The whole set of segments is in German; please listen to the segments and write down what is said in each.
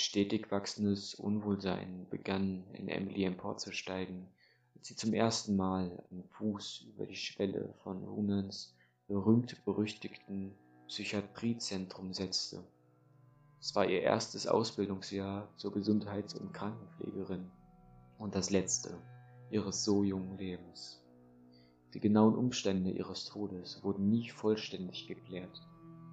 stetig wachsendes Unwohlsein begann in Emily emporzusteigen, als sie zum ersten Mal einen Fuß über die Schwelle von Runans berühmt-berüchtigten Psychiatriezentrum setzte. Es war ihr erstes Ausbildungsjahr zur Gesundheits- und Krankenpflegerin und das letzte ihres so jungen Lebens. Die genauen Umstände ihres Todes wurden nie vollständig geklärt,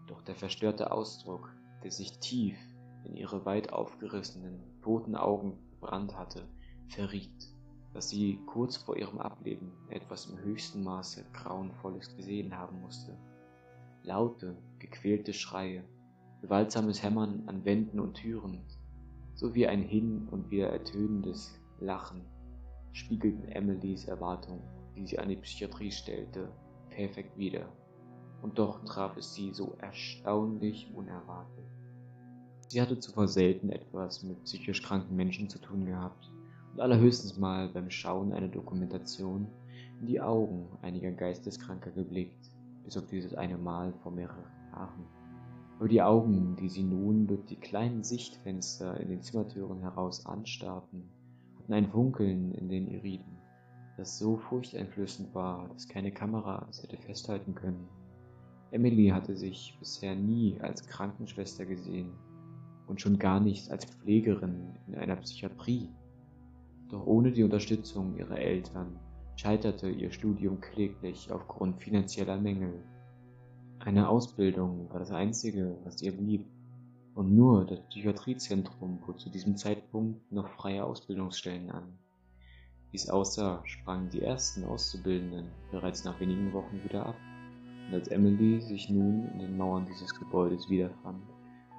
doch der verstörte Ausdruck, der sich tief in ihre weit aufgerissenen, toten Augen gebrannt hatte, verriet, dass sie kurz vor ihrem Ableben etwas im höchsten Maße Grauenvolles gesehen haben musste. Laute, gequälte Schreie, gewaltsames Hämmern an Wänden und Türen, sowie ein hin und wieder ertönendes Lachen spiegelten Emilys Erwartung, die sie an die Psychiatrie stellte, perfekt wider. Und doch traf es sie so erstaunlich unerwartet. Sie hatte zuvor selten etwas mit psychisch kranken Menschen zu tun gehabt und allerhöchstens mal beim Schauen einer Dokumentation in die Augen einiger Geisteskranker geblickt, bis auf dieses eine Mal vor mehreren Jahren. Aber die Augen, die sie nun durch die kleinen Sichtfenster in den Zimmertüren heraus anstarrten, hatten ein Funkeln in den Iriden, das so furchteinflößend war, dass keine Kamera es hätte festhalten können. Emily hatte sich bisher nie als Krankenschwester gesehen und schon gar nicht als Pflegerin in einer Psychiatrie. Doch ohne die Unterstützung ihrer Eltern scheiterte ihr Studium kläglich aufgrund finanzieller Mängel. Eine Ausbildung war das Einzige, was ihr blieb, und nur das Psychiatriezentrum bot zu diesem Zeitpunkt noch freie Ausbildungsstellen an. Wie es aussah, sprangen die ersten Auszubildenden bereits nach wenigen Wochen wieder ab, und als Emily sich nun in den Mauern dieses Gebäudes wiederfand,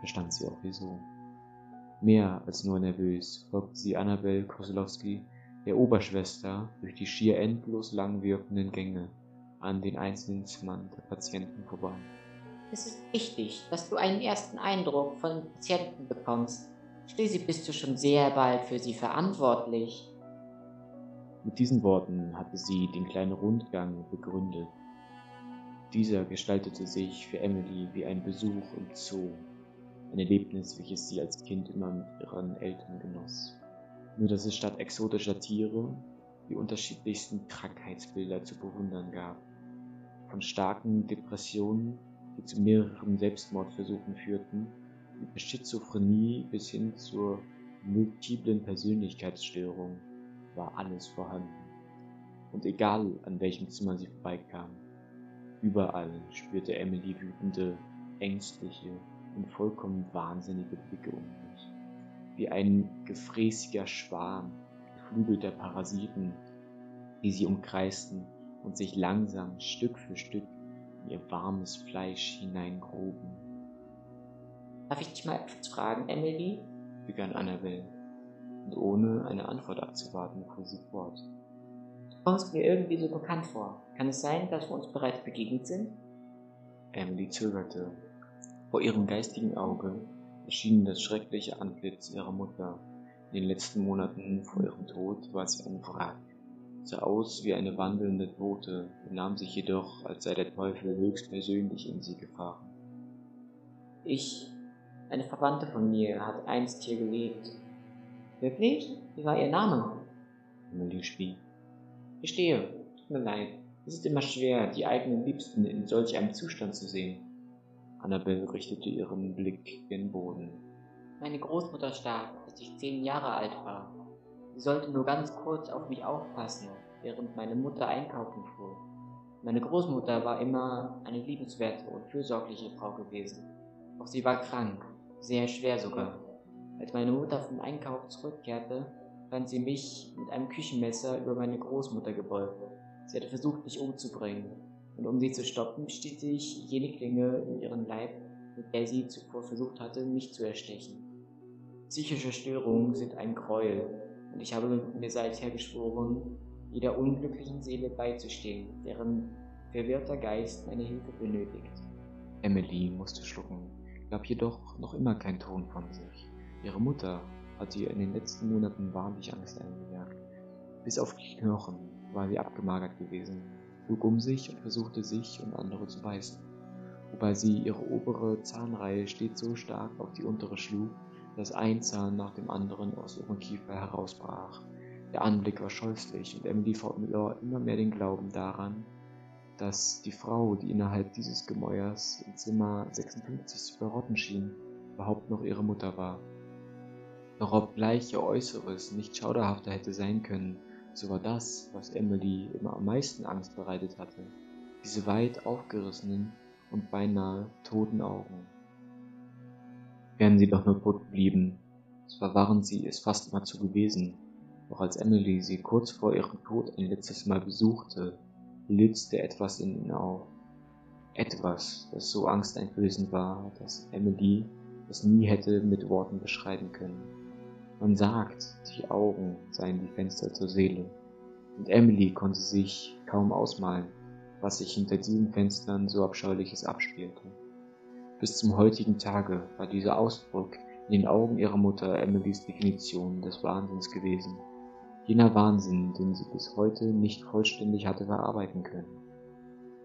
verstand sie auch wieso. Mehr als nur nervös folgte sie Annabel Koslowski, der Oberschwester, durch die schier endlos lang wirkenden Gänge an den einzelnen Zimmern der Patienten vorbei. Es ist wichtig, dass du einen ersten Eindruck von den Patienten bekommst. Schließlich bist du schon sehr bald für sie verantwortlich. Mit diesen Worten hatte sie den kleinen Rundgang begründet. Dieser gestaltete sich für Emily wie ein Besuch im Zoo, ein Erlebnis, welches sie als Kind immer mit ihren Eltern genoss. Nur dass es statt exotischer Tiere die unterschiedlichsten Krankheitsbilder zu bewundern gab. Von starken Depressionen, die zu mehreren Selbstmordversuchen führten, über Schizophrenie bis hin zur multiplen Persönlichkeitsstörung war alles vorhanden. Und egal an welchem Zimmer sie vorbeikam, überall spürte Emily wütende, ängstliche und vollkommen wahnsinnige Blicke um sich. Wie ein gefräßiger Schwarm geflügelter Parasiten, die sie umkreisten und sich langsam Stück für Stück in ihr warmes Fleisch hineingruben. Darf ich dich mal etwas fragen, Emily? begann Annabel, und ohne eine Antwort abzuwarten, fuhr sie fort. Du kommst mir irgendwie so bekannt vor. Kann es sein, dass wir uns bereits begegnet sind? Emily zögerte. Vor ihrem geistigen Auge erschien das schreckliche Antlitz ihrer Mutter. In den letzten Monaten vor ihrem Tod war sie ein Wrack, sah aus wie eine wandelnde Tote, benahm sich jedoch, als sei der Teufel höchstpersönlich in sie gefahren. Ich, eine Verwandte von mir, hat einst hier gelebt. Wirklich? Wie war ihr Name? Emily schwieg. Verstehe. Tut mir leid. Es ist immer schwer, die eigenen Liebsten in solch einem Zustand zu sehen. Annabel richtete ihren Blick gen Boden. Meine Großmutter starb, als ich zehn Jahre alt war. Sie sollte nur ganz kurz auf mich aufpassen, während meine Mutter einkaufen fuhr. Meine Großmutter war immer eine liebenswerte und fürsorgliche Frau gewesen. Doch sie war krank, sehr schwer sogar. Als meine Mutter vom Einkauf zurückkehrte, fand sie mich mit einem Küchenmesser über meine Großmutter gebeugt. Sie hatte versucht, mich umzubringen, und um sie zu stoppen, stieß ich jene Klinge in ihren Leib, mit der sie zuvor versucht hatte, mich zu erstechen. Psychische Störungen sind ein Gräuel, und ich habe mir seither geschworen, jeder unglücklichen Seele beizustehen, deren verwirrter Geist meine Hilfe benötigt. Emily musste schlucken, gab jedoch noch immer keinen Ton von sich. Ihre Mutter hatte ihr in den letzten Monaten wahrlich Angst eingejagt. Bis auf die Knochen war sie abgemagert gewesen, schlug um sich und versuchte sich und andere zu beißen, wobei sie ihre obere Zahnreihe stets so stark auf die untere schlug, dass ein Zahn nach dem anderen aus ihrem Kiefer herausbrach. Der Anblick war scheußlich und Emily verlor immer mehr den Glauben daran, dass die Frau, die innerhalb dieses Gemäuers im Zimmer 56 zu verrotten schien, überhaupt noch ihre Mutter war. Doch obgleich ihr Äußeres nicht schauderhafter hätte sein können, so war das, was Emily immer am meisten Angst bereitet hatte, diese weit aufgerissenen und beinahe toten Augen. Wären sie doch nur tot geblieben, zwar waren sie es fast immer zu gewesen, doch als Emily sie kurz vor ihrem Tod ein letztes Mal besuchte, blitzte etwas in ihnen auf. Etwas, das so angsteinflößend war, dass Emily es nie hätte mit Worten beschreiben können. Man sagt, die Augen seien die Fenster zur Seele, und Emily konnte sich kaum ausmalen, was sich hinter diesen Fenstern so Abscheuliches abspielte. Bis zum heutigen Tage war dieser Ausdruck in den Augen ihrer Mutter Emilys Definition des Wahnsinns gewesen. Jener Wahnsinn, den sie bis heute nicht vollständig hatte verarbeiten können.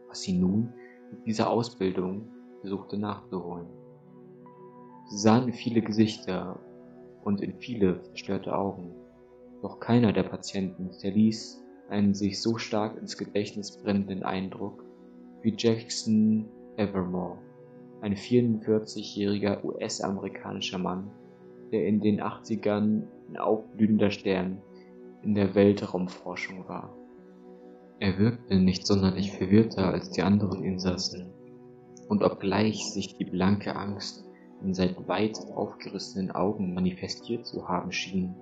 Was sie nun mit dieser Ausbildung versuchte nachzuholen. Sie sahen viele Gesichter und in viele verstörte Augen. Doch keiner der Patienten hinterließ einen sich so stark ins Gedächtnis brennenden Eindruck wie Jackson Evermore ein 44-jähriger US-amerikanischer Mann, der in den 80ern ein aufblühender Stern in der Weltraumforschung war. Er wirkte nicht sonderlich verwirrter als die anderen Insassen, und obgleich sich die blanke Angst in seinen weit aufgerissenen Augen manifestiert zu haben schien,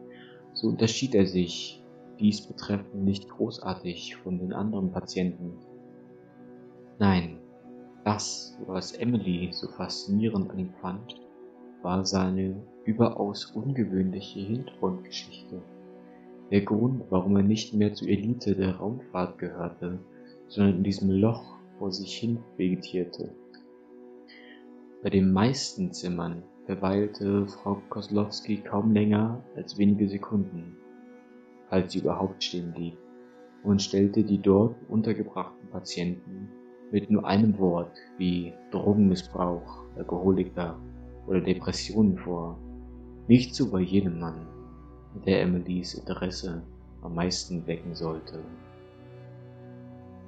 so unterschied er sich dies betreffend nicht großartig von den anderen Patienten. Nein, das, was Emily so faszinierend an ihm fand, war seine überaus ungewöhnliche Hintergrundgeschichte. Der Grund, warum er nicht mehr zur Elite der Raumfahrt gehörte, sondern in diesem Loch vor sich hin vegetierte. Bei den meisten Zimmern verweilte Frau Koslowski kaum länger als wenige Sekunden, falls sie überhaupt stehen blieb, und stellte die dort untergebrachten Patienten mit nur einem Wort wie Drogenmissbrauch, Alkoholiker oder Depressionen vor. Nicht so bei jedem Mann, der Emilys Interesse am meisten wecken sollte.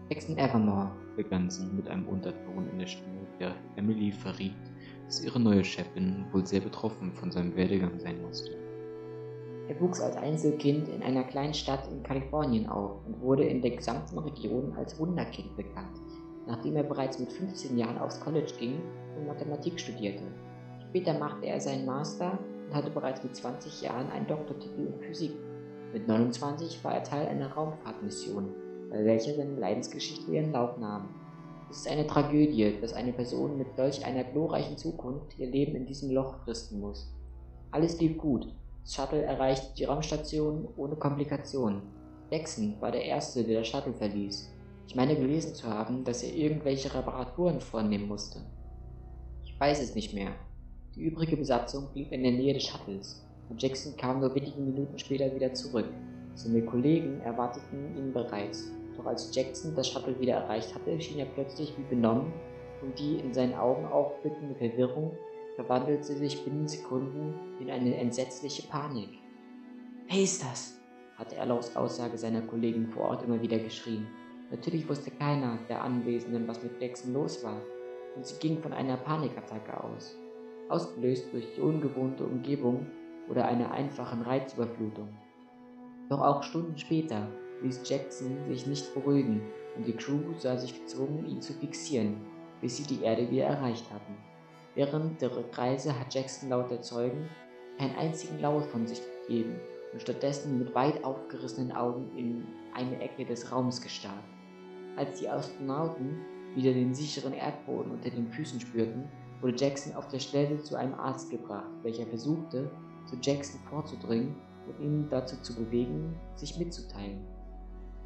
Jackson Evermore, begann sie mit einem Unterton in der Stimme, der Emily verriet, dass ihre neue Chefin wohl sehr betroffen von seinem Werdegang sein musste. Er wuchs als Einzelkind in einer kleinen Stadt in Kalifornien auf und wurde in der gesamten Region als Wunderkind bekannt nachdem er bereits mit 15 Jahren aufs College ging und Mathematik studierte. Später machte er seinen Master und hatte bereits mit 20 Jahren einen Doktortitel in Physik. Mit 29 war er Teil einer Raumfahrtmission, bei welcher seine Leidensgeschichte ihren Lauf nahm. Es ist eine Tragödie, dass eine Person mit solch einer glorreichen Zukunft ihr Leben in diesem Loch fristen muss. Alles lief gut. Das Shuttle erreichte die Raumstation ohne Komplikationen. Jackson war der Erste, der das Shuttle verließ. Ich meine gelesen zu haben, dass er irgendwelche Reparaturen vornehmen musste. Ich weiß es nicht mehr. Die übrige Besatzung blieb in der Nähe des Shuttles und Jackson kam nur wenige Minuten später wieder zurück. Seine Kollegen erwarteten ihn bereits. Doch als Jackson das Shuttle wieder erreicht hatte, schien er plötzlich wie benommen und die in seinen Augen aufblickende Verwirrung verwandelte sich binnen Sekunden in eine entsetzliche Panik. Wer ist das? hatte er laut Aussage seiner Kollegen vor Ort immer wieder geschrien. Natürlich wusste keiner der Anwesenden, was mit Jackson los war, und sie ging von einer Panikattacke aus, ausgelöst durch die ungewohnte Umgebung oder einer einfachen Reizüberflutung. Doch auch Stunden später ließ Jackson sich nicht beruhigen und die Crew sah sich gezwungen, ihn zu fixieren, bis sie die Erde wieder erreicht hatten. Während der Reise hat Jackson laut der Zeugen keinen einzigen Laut von sich gegeben und stattdessen mit weit aufgerissenen Augen in eine Ecke des Raums gestarrt. Als die Astronauten wieder den sicheren Erdboden unter den Füßen spürten, wurde Jackson auf der Stelle zu einem Arzt gebracht, welcher versuchte, zu Jackson vorzudringen und ihn dazu zu bewegen, sich mitzuteilen.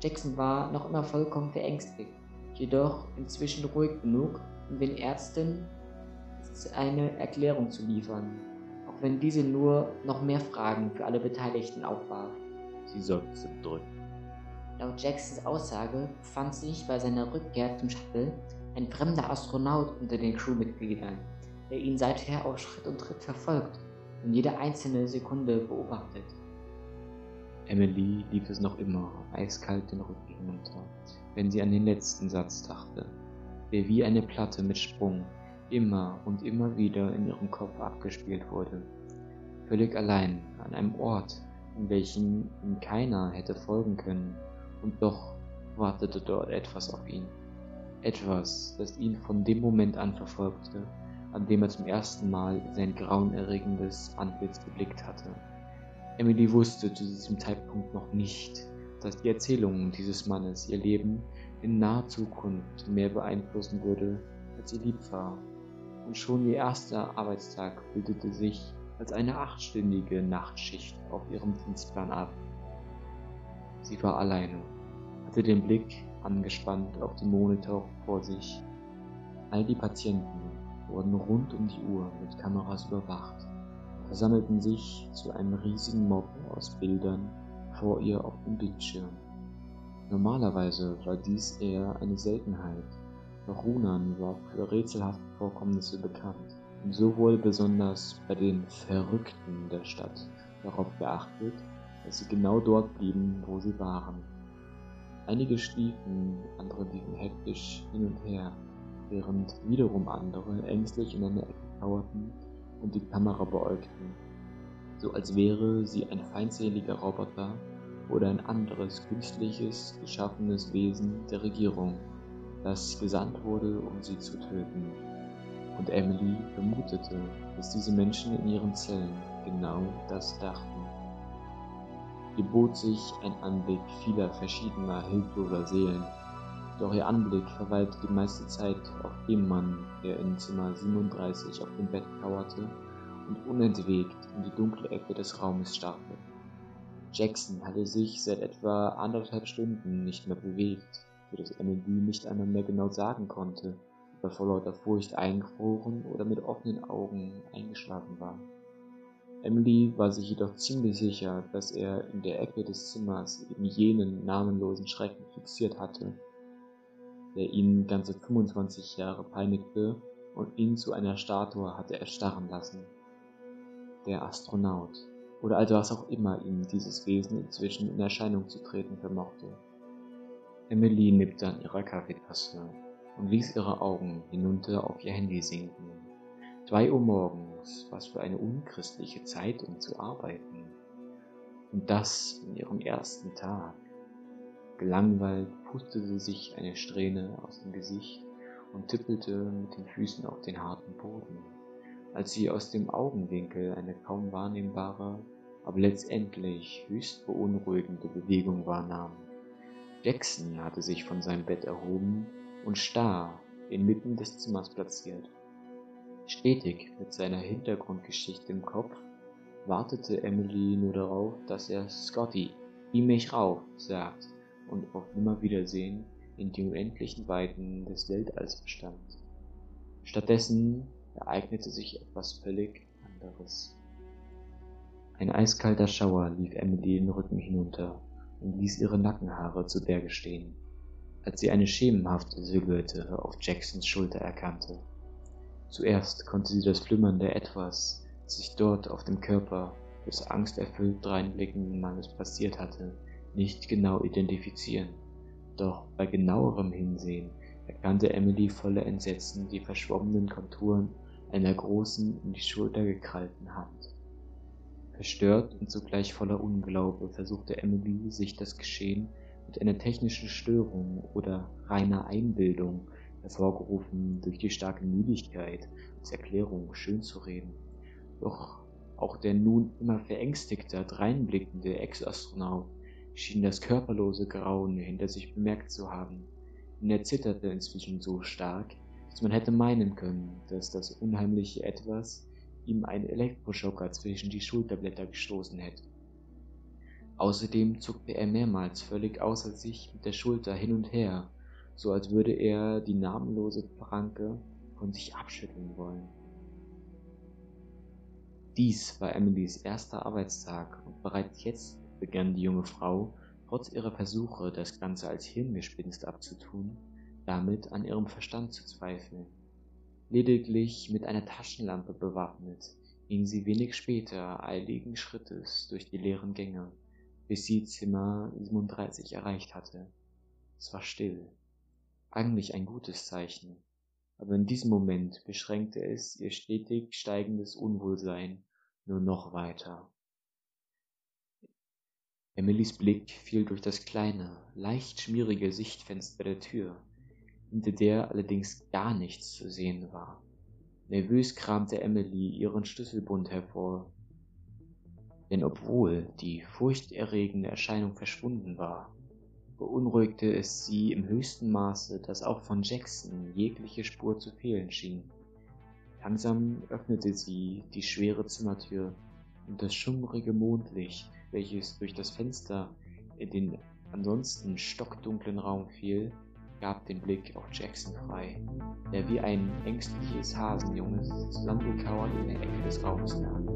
Jackson war noch immer vollkommen verängstigt, jedoch inzwischen ruhig genug, um den Ärzten eine Erklärung zu liefern, auch wenn diese nur noch mehr Fragen für alle Beteiligten aufwarf. Sie seufzte drücken. Laut Jacksons Aussage befand sich bei seiner Rückkehr zum Shuttle ein fremder Astronaut unter den Crewmitgliedern, der ihn seither auf Schritt und Tritt verfolgt. und jede einzelne Sekunde beobachtet. Emily lief es noch immer eiskalt den Rücken hinunter, wenn sie an den letzten Satz dachte, der wie eine Platte mit Sprung immer und immer wieder in ihrem Kopf abgespielt wurde. Völlig allein an einem Ort, in welchem ihm keiner hätte folgen können, und doch wartete dort etwas auf ihn. Etwas, das ihn von dem Moment an verfolgte, an dem er zum ersten Mal sein grauenerregendes Antlitz geblickt hatte. Emily wusste zu diesem Zeitpunkt noch nicht, dass die Erzählung dieses Mannes ihr Leben in naher Zukunft mehr beeinflussen würde, als ihr lieb war. Und schon ihr erster Arbeitstag bildete sich als eine achtstündige Nachtschicht auf ihrem Dienstplan ab. Sie war alleine, hatte den Blick angespannt auf den Monitor vor sich. All die Patienten wurden rund um die Uhr mit Kameras überwacht versammelten sich zu einem riesigen Mob aus Bildern vor ihr auf dem Bildschirm. Normalerweise war dies eher eine Seltenheit, doch Runan war für rätselhafte Vorkommnisse bekannt und so wurde besonders bei den Verrückten der Stadt darauf geachtet, dass sie genau dort blieben, wo sie waren. Einige schliefen, andere liefen hektisch hin und her, während wiederum andere ängstlich in einer Ecke kauerten und die Kamera beäugten, so als wäre sie ein feindseliger Roboter oder ein anderes künstliches, geschaffenes Wesen der Regierung, das gesandt wurde, um sie zu töten. Und Emily vermutete, dass diese Menschen in ihren Zellen genau das dachten. Ihr bot sich ein Anblick vieler verschiedener hilfloser Seelen, doch ihr Anblick verweilte die meiste Zeit auf dem Mann, der in Zimmer 37 auf dem Bett kauerte und unentwegt in die dunkle Ecke des Raumes starrte. Jackson hatte sich seit etwa anderthalb Stunden nicht mehr bewegt, so dass Emily nicht einmal mehr genau sagen konnte, ob er vor lauter Furcht eingefroren oder mit offenen Augen eingeschlafen war. Emily war sich jedoch ziemlich sicher, dass er in der Ecke des Zimmers eben jenen namenlosen Schrecken fixiert hatte, der ihn ganze 25 Jahre peinigte und ihn zu einer Statue hatte erstarren lassen. Der Astronaut, oder also was auch immer ihm dieses Wesen inzwischen in Erscheinung zu treten vermochte. Emily nippte an ihrer Kaffeetasse und ließ ihre Augen hinunter auf ihr Handy sinken. Zwei Uhr morgens, was für eine unchristliche Zeit, um zu arbeiten. Und das in ihrem ersten Tag. Gelangweilt pustete sich eine Strähne aus dem Gesicht und tippelte mit den Füßen auf den harten Boden, als sie aus dem Augenwinkel eine kaum wahrnehmbare, aber letztendlich höchst beunruhigende Bewegung wahrnahm. Jackson hatte sich von seinem Bett erhoben und starr inmitten des Zimmers platziert. Stetig mit seiner Hintergrundgeschichte im Kopf wartete Emily nur darauf, dass er Scotty, beam mich rauf, sagt und auf Nimmerwiedersehen in die unendlichen Weiten des Weltalls bestand. Stattdessen ereignete sich etwas völlig anderes. Ein eiskalter Schauer lief Emily den Rücken hinunter und ließ ihre Nackenhaare zu Berge stehen, als sie eine schemenhafte Silhouette auf Jacksons Schulter erkannte. Zuerst konnte sie das flimmernde Etwas, das sich dort auf dem Körper des angsterfüllt dreinblickenden Mannes passiert hatte, nicht genau identifizieren. Doch bei genauerem Hinsehen erkannte Emily voller Entsetzen die verschwommenen Konturen einer großen, in die Schulter gekrallten Hand. Verstört und zugleich voller Unglaube versuchte Emily, sich das Geschehen mit einer technischen Störung oder reiner Einbildung, hervorgerufen durch die starke Müdigkeit, als Erklärung schön zu reden. Doch auch der nun immer verängstigter, dreinblickende Ex-Astronaut schien das körperlose Grauen hinter sich bemerkt zu haben, und er zitterte inzwischen so stark, dass man hätte meinen können, dass das unheimliche Etwas ihm einen Elektroschocker zwischen die Schulterblätter gestoßen hätte. Außerdem zuckte er mehrmals völlig außer sich mit der Schulter hin und her, so als würde er die namenlose Pranke von sich abschütteln wollen. Dies war Emilys erster Arbeitstag und bereits jetzt begann die junge Frau, trotz ihrer Versuche, das Ganze als Hirngespinst abzutun, damit an ihrem Verstand zu zweifeln. Lediglich mit einer Taschenlampe bewaffnet, ging sie wenig später eiligen Schrittes durch die leeren Gänge, bis sie Zimmer 37 erreicht hatte. Es war still. Eigentlich ein gutes Zeichen. Aber in diesem Moment beschränkte es ihr stetig steigendes Unwohlsein nur noch weiter. Emilys Blick fiel durch das kleine, leicht schmierige Sichtfenster der Tür, hinter der allerdings gar nichts zu sehen war. Nervös kramte Emily ihren Schlüsselbund hervor, denn obwohl die furchterregende Erscheinung verschwunden war, beunruhigte es sie im höchsten Maße, dass auch von Jackson jegliche Spur zu fehlen schien. Langsam öffnete sie die schwere Zimmertür und das schummrige Mondlicht welches durch das Fenster in den ansonsten stockdunklen Raum fiel, gab den Blick auf Jackson frei, der wie ein ängstliches Hasenjunges zusammengekauert in der Ecke des Raumes lag.